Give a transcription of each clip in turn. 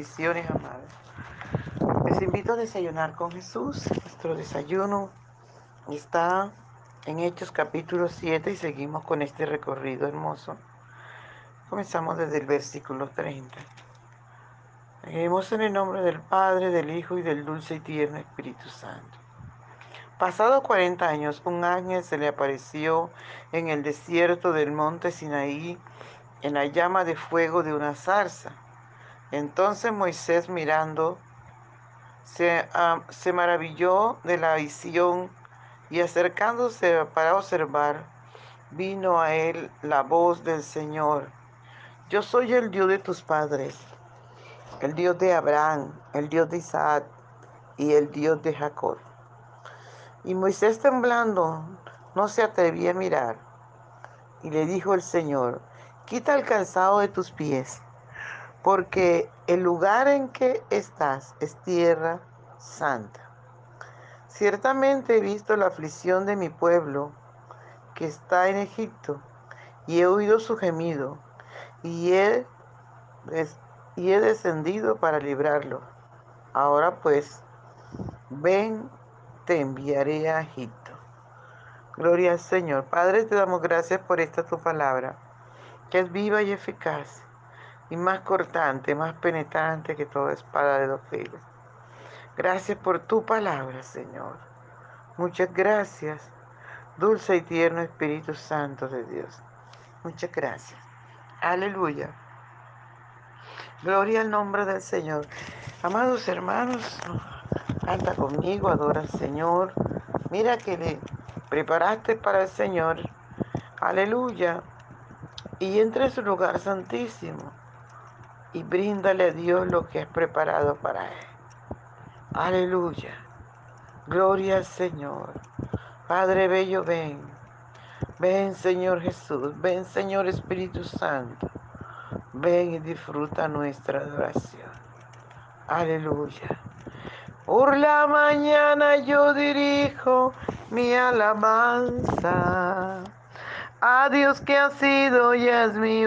Bendiciones, amados. Les invito a desayunar con Jesús. Nuestro desayuno está en Hechos capítulo 7 y seguimos con este recorrido hermoso. Comenzamos desde el versículo 30. Leemos en el nombre del Padre, del Hijo y del dulce y tierno Espíritu Santo. Pasado 40 años, un ángel se le apareció en el desierto del monte Sinaí en la llama de fuego de una zarza. Entonces Moisés mirando se, ah, se maravilló de la visión y acercándose para observar, vino a él la voz del Señor. Yo soy el Dios de tus padres, el Dios de Abraham, el Dios de Isaac y el Dios de Jacob. Y Moisés temblando no se atrevía a mirar. Y le dijo el Señor, quita el calzado de tus pies, porque el lugar en que estás es tierra santa. Ciertamente he visto la aflicción de mi pueblo que está en Egipto, y he oído su gemido, y he, y he descendido para librarlo. Ahora pues, ven, te enviaré a Egipto. Gloria al Señor. Padre, te damos gracias por esta tu palabra que es viva y eficaz, y más cortante, más penetrante que toda espada de dos filos. Gracias por tu palabra, Señor. Muchas gracias, dulce y tierno Espíritu Santo de Dios. Muchas gracias. Aleluya. Gloria al nombre del Señor. Amados hermanos, canta conmigo, adora al Señor. Mira que le preparaste para el Señor. Aleluya y entre a su lugar santísimo y bríndale a Dios lo que es preparado para él. Aleluya. Gloria al Señor. Padre Bello, ven. Ven Señor Jesús. Ven Señor Espíritu Santo. Ven y disfruta nuestra adoración. Aleluya. Por la mañana yo dirijo mi alabanza a Dios que ha sido y es mi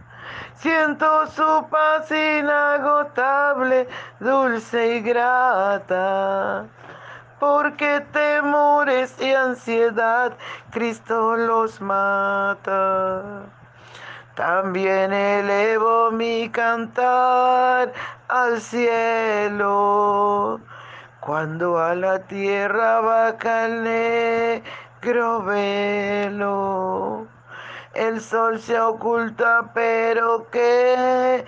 Siento su paz inagotable, dulce y grata, porque temores y ansiedad Cristo los mata. También elevo mi cantar al cielo. Cuando a la tierra baja el negro velo, el sol se oculta, pero queda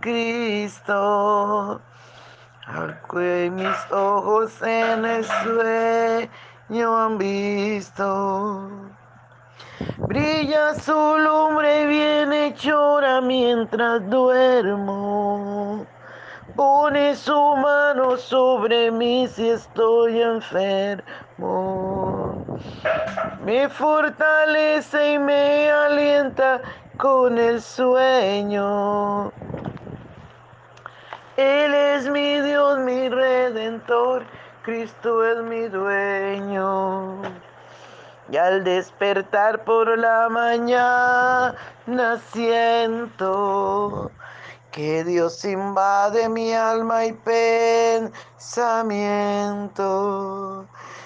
Cristo. Al que mis ojos en el sueño han visto. Brilla su lumbre bien hechora mientras duermo pone su mano sobre mí si estoy enfermo. Me fortalece y me alienta con el sueño. Él es mi Dios, mi redentor, Cristo es mi dueño. Y al despertar por la mañana siento que Dios invade mi alma y pensamiento.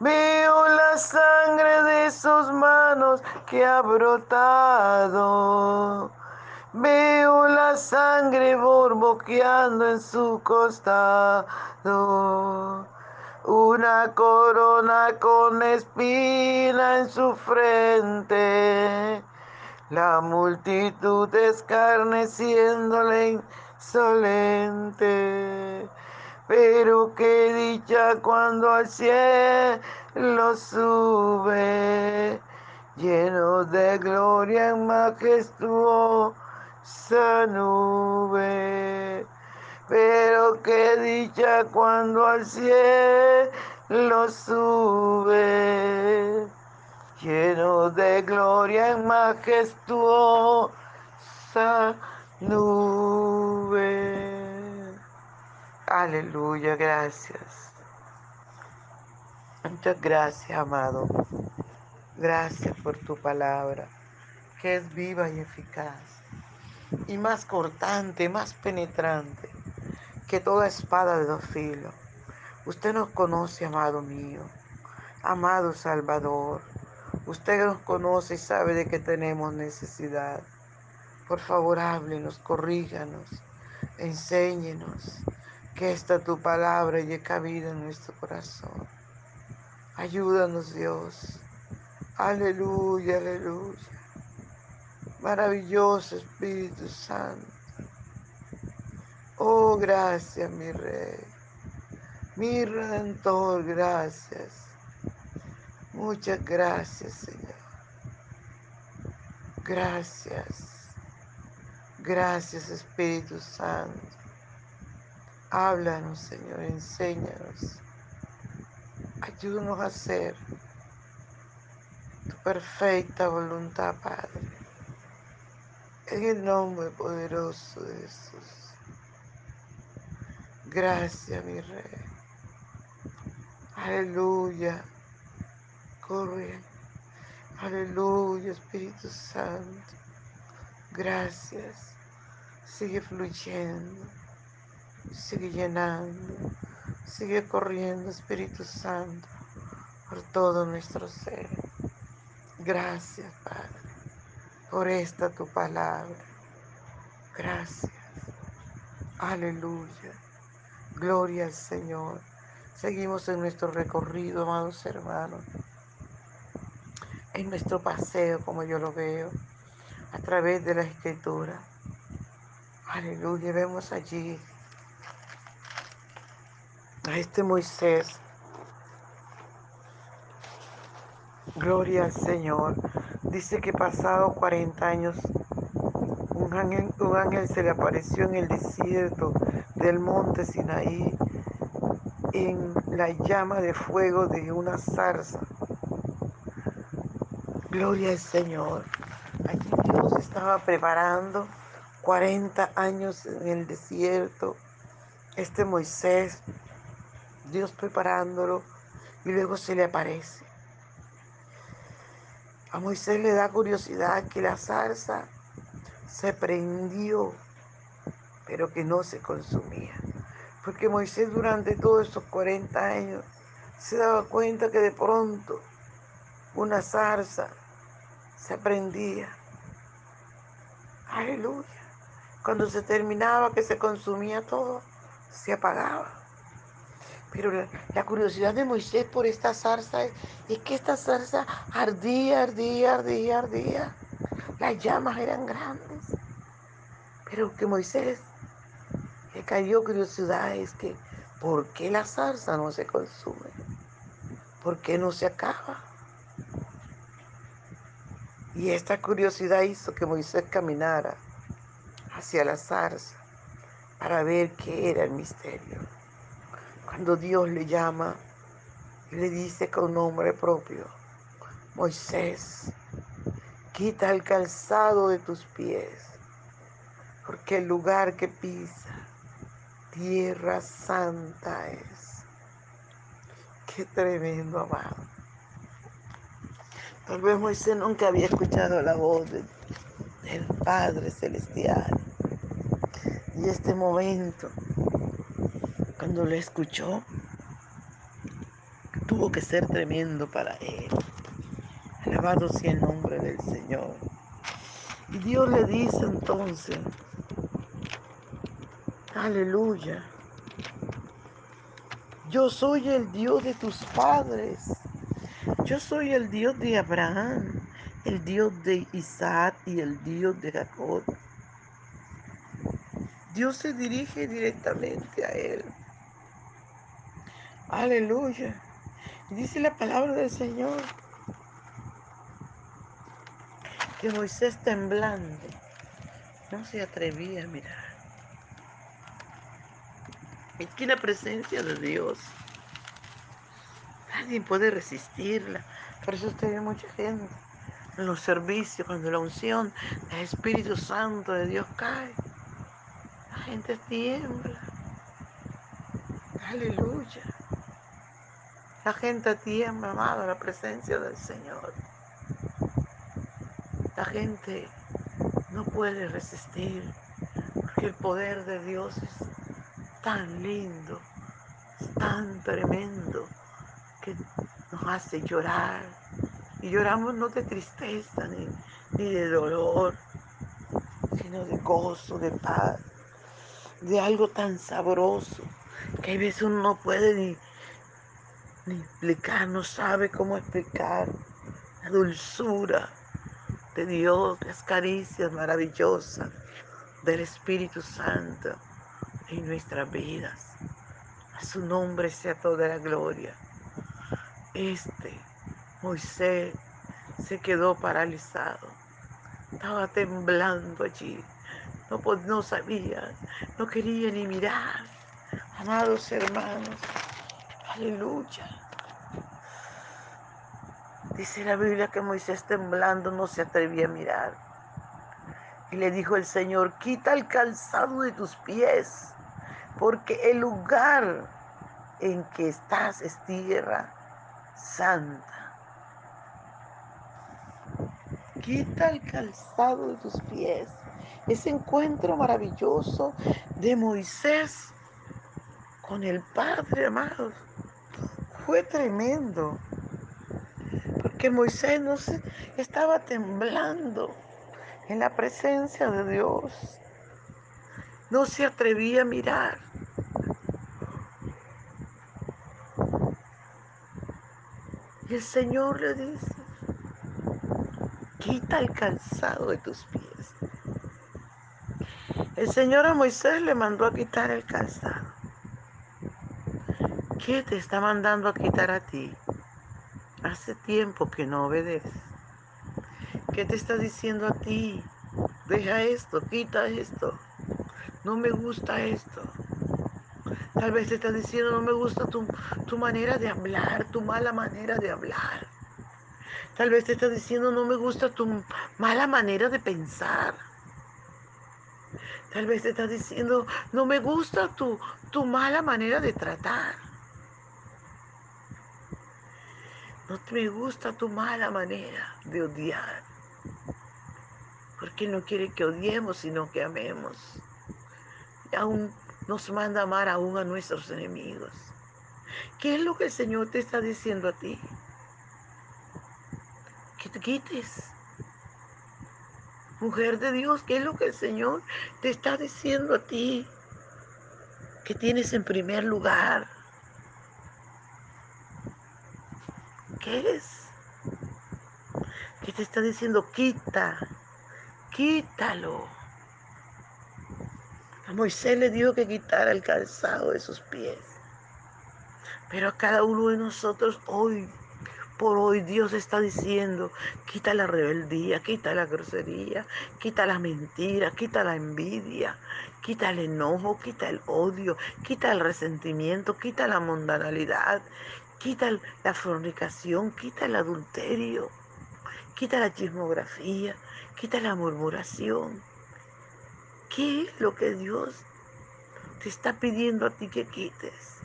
Veo la sangre de sus manos que ha brotado. Veo la sangre borboqueando en su costado una corona con espina en su frente, la multitud escarneciéndole insolente. Pero qué dicha cuando al cielo sube, lleno de gloria en majestuosa nube pero qué dicha cuando al cielo sube, lleno de gloria en majestuosa nube. Aleluya, gracias. Muchas gracias, amado. Gracias por tu palabra, que es viva y eficaz, y más cortante, más penetrante que toda espada de dos filos. Usted nos conoce, amado mío, amado Salvador. Usted nos conoce y sabe de que tenemos necesidad. Por favor, háblenos, corríganos, enséñenos que esta tu palabra llegue cabida en nuestro corazón. Ayúdanos, Dios. Aleluya, aleluya. Maravilloso Espíritu Santo. Oh, gracias, mi Rey. Mi Redentor, gracias. Muchas gracias, Señor. Gracias. Gracias, Espíritu Santo. Háblanos, Señor, enséñanos. Ayúdanos a hacer tu perfecta voluntad, Padre. En el nombre poderoso de Jesús. Gracias, mi rey. Aleluya. Corre. Aleluya, Espíritu Santo. Gracias. Sigue fluyendo. Sigue llenando. Sigue corriendo, Espíritu Santo, por todo nuestro ser. Gracias, Padre, por esta tu palabra. Gracias. Aleluya. Gloria al Señor. Seguimos en nuestro recorrido, amados hermanos. En nuestro paseo, como yo lo veo, a través de la escritura. Aleluya. Vemos allí este Moisés. Gloria al Señor. Dice que pasado 40 años, un ángel, un ángel se le apareció en el desierto del monte Sinaí en la llama de fuego de una zarza. Gloria al Señor. Allí Dios estaba preparando 40 años en el desierto. Este Moisés, Dios preparándolo y luego se le aparece. A Moisés le da curiosidad que la zarza se prendió pero que no se consumía. Porque Moisés durante todos estos 40 años se daba cuenta que de pronto una zarza se prendía. Aleluya. Cuando se terminaba, que se consumía todo, se apagaba. Pero la, curiosidad de Moisés por esta zarza es, es, que esta zarza ardía, ardía, ardía, ardía. Las llamas eran grandes. Pero que Moisés le cayó curiosidad es que, ¿por qué la zarza no se consume? ¿Por qué no se acaba? Y esta curiosidad hizo que Moisés caminara hacia la zarza para ver qué era el misterio. Cuando Dios le llama y le dice con nombre propio, Moisés, quita el calzado de tus pies, porque el lugar que pisa tierra santa es. Qué tremendo, amado. Tal vez Moisés nunca había escuchado la voz del Padre Celestial. Y este momento, cuando lo escuchó, tuvo que ser tremendo para él. Alabado sea el nombre del Señor. Y Dios le dice entonces, aleluya, yo soy el Dios de tus padres. Yo soy el Dios de Abraham, el Dios de Isaac y el Dios de Jacob. Dios se dirige directamente a él. Aleluya. Dice la palabra del Señor que Moisés temblando no se atrevía a mirar. Que la presencia de Dios, nadie puede resistirla. Por eso usted ve mucha gente en los servicios, cuando la unción del Espíritu Santo de Dios cae. La gente tiembla. Aleluya. La gente tiembla, amado, la presencia del Señor. La gente no puede resistir, porque el poder de Dios es tan lindo, tan tremendo, que nos hace llorar. Y lloramos no de tristeza ni, ni de dolor, sino de gozo, de paz, de algo tan sabroso que a veces uno no puede ni, ni explicar, no sabe cómo explicar la dulzura de Dios, las caricias maravillosas del Espíritu Santo en nuestras vidas. A su nombre sea toda la gloria. Este Moisés se quedó paralizado. Estaba temblando allí. No, no sabía, no quería ni mirar. Amados hermanos, aleluya. Dice la Biblia que Moisés temblando no se atrevía a mirar. Y le dijo el Señor, quita el calzado de tus pies, porque el lugar en que estás es tierra santa. Quita el calzado de tus pies. Ese encuentro maravilloso de Moisés con el Padre, amados, fue tremendo que Moisés no se, estaba temblando en la presencia de Dios. No se atrevía a mirar. Y el Señor le dice, quita el calzado de tus pies. El Señor a Moisés le mandó a quitar el calzado. ¿Qué te está mandando a quitar a ti? Hace tiempo que no obedeces. ¿Qué te está diciendo a ti? Deja esto, quita esto. No me gusta esto. Tal vez te está diciendo, no me gusta tu, tu manera de hablar, tu mala manera de hablar. Tal vez te está diciendo, no me gusta tu mala manera de pensar. Tal vez te está diciendo, no me gusta tu, tu mala manera de tratar. No me gusta tu mala manera de odiar. Porque no quiere que odiemos, sino que amemos. Y aún nos manda amar aún a nuestros enemigos. ¿Qué es lo que el Señor te está diciendo a ti? Que te quites. Mujer de Dios, ¿qué es lo que el Señor te está diciendo a ti? Que tienes en primer lugar ¿Qué es? ¿Qué te está diciendo? Quita, quítalo. A Moisés le dijo que quitara el calzado de sus pies. Pero a cada uno de nosotros hoy, por hoy, Dios está diciendo, quita la rebeldía, quita la grosería, quita la mentira, quita la envidia, quita el enojo, quita el odio, quita el resentimiento, quita la mundanalidad, Quita la fornicación, quita el adulterio, quita la chismografía, quita la murmuración. ¿Qué es lo que Dios te está pidiendo a ti que quites?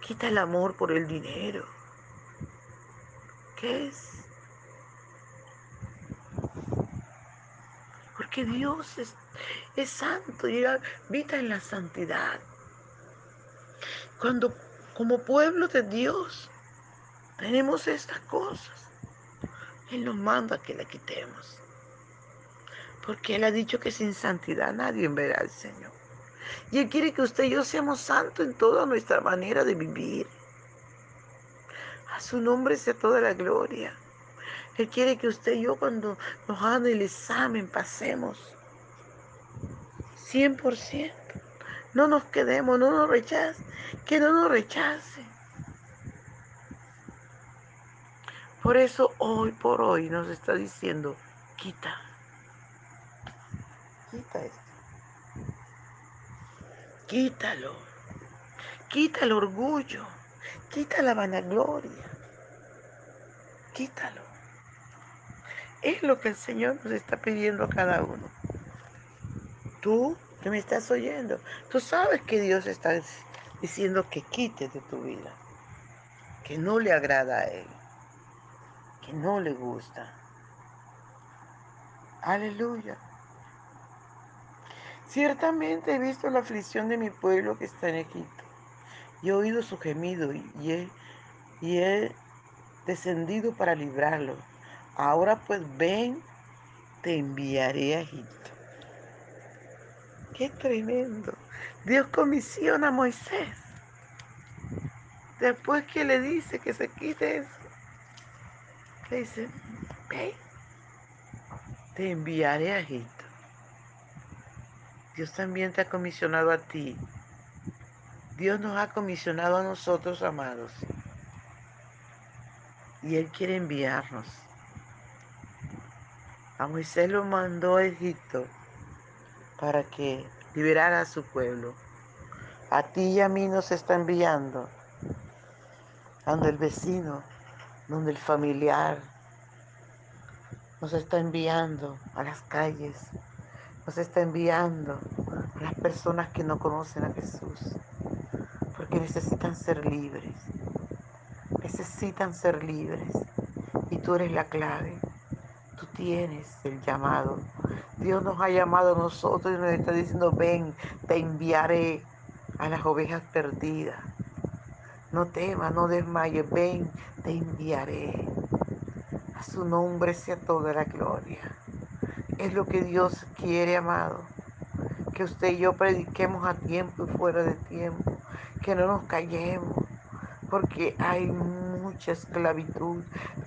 Quita el amor por el dinero. ¿Qué es? Porque Dios es, santo y habita en la santidad. Cuando como pueblo de Dios tenemos estas cosas, Él nos manda que la quitemos. Porque Él ha dicho que sin santidad nadie verá al Señor. Y Él quiere que usted y yo seamos santos en toda nuestra manera de vivir. A su nombre sea toda la gloria. Él quiere que usted y yo cuando nos hagan el examen pasemos 100%. No nos quedemos, no nos rechace, que no nos rechace. Por eso hoy por hoy nos está diciendo, quita, quita esto. Quítalo. Quita el orgullo. Quita la vanagloria. Quítalo. Es lo que el Señor nos está pidiendo a cada uno. Tú que me estás oyendo, tú sabes que Dios está diciendo que quite de tu vida, que no le agrada a Él, que no le gusta. Aleluya. Ciertamente he visto la aflicción de mi pueblo que está en Egipto, y he oído su gemido, y he, y he descendido para librarlo Ahora pues ven, te enviaré a Egipto. Qué tremendo. Dios comisiona a Moisés. Después que le dice que se quite eso, le dice, ven, te enviaré a Egipto. Dios también te ha comisionado a ti. Dios nos ha comisionado a nosotros, amados. Y Él quiere enviarnos. A Moisés lo mandó a Egipto para que liberara a su pueblo. A ti y a mí nos está enviando. Donde el vecino, donde el familiar, nos está enviando a las calles, nos está enviando a las personas que no conocen a Jesús, porque necesitan ser libres, necesitan ser libres, y tú eres la clave tú tienes el llamado. Dios nos ha llamado a nosotros y nos está diciendo, ven, te enviaré a las ovejas perdidas. No temas, no desmayes, ven, te enviaré. A su nombre sea toda la gloria. Es lo que Dios quiere, amado. Que usted y yo prediquemos a tiempo y fuera de tiempo. Que no nos callemos. Porque hay mucha esclavitud.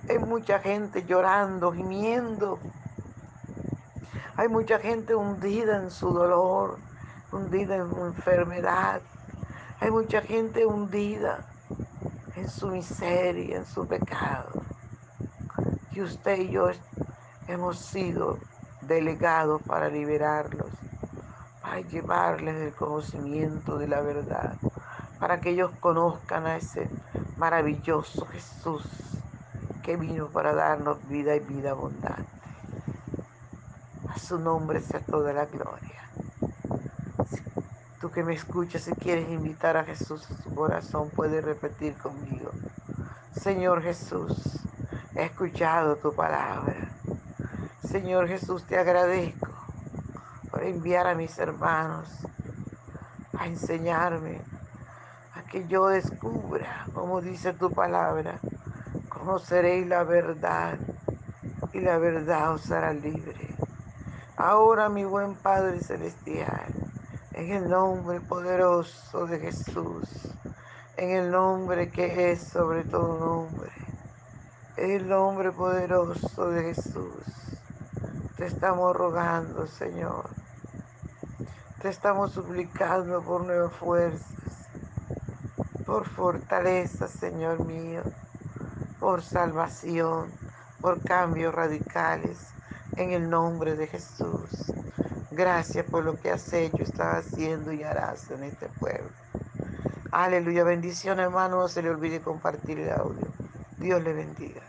Hay mucha gente llorando, gimiendo. Hay mucha gente hundida en su dolor, hundida en su enfermedad. Hay mucha gente hundida en su miseria, en su pecado. Y usted y yo hemos sido delegados para liberarlos, para llevarles el conocimiento de la verdad, para que ellos conozcan a ese maravilloso Jesús que vino para darnos vida y vida abundante. Su nombre sea toda la gloria. tú que me escuchas, si quieres invitar a Jesús a su corazón, puedes repetir conmigo. Señor Jesús, he escuchado tu palabra. Señor Jesús, te agradezco por enviar a mis hermanos a enseñarme, a que yo descubra, como dice tu palabra, conoceréis la verdad y la verdad os hará libre. Ahora, mi buen Padre Celestial, en el nombre poderoso de Jesús, en el nombre que es sobre todo nombre, en el nombre poderoso de Jesús, te estamos rogando, Señor. Te estamos suplicando por nuevas fuerzas, por fortaleza, Señor mío por salvación, por cambios radicales, en el nombre de Jesús. Gracias por lo que has hecho, estás haciendo y harás en este pueblo. Aleluya, bendición hermano, no se le olvide compartir el audio. Dios le bendiga.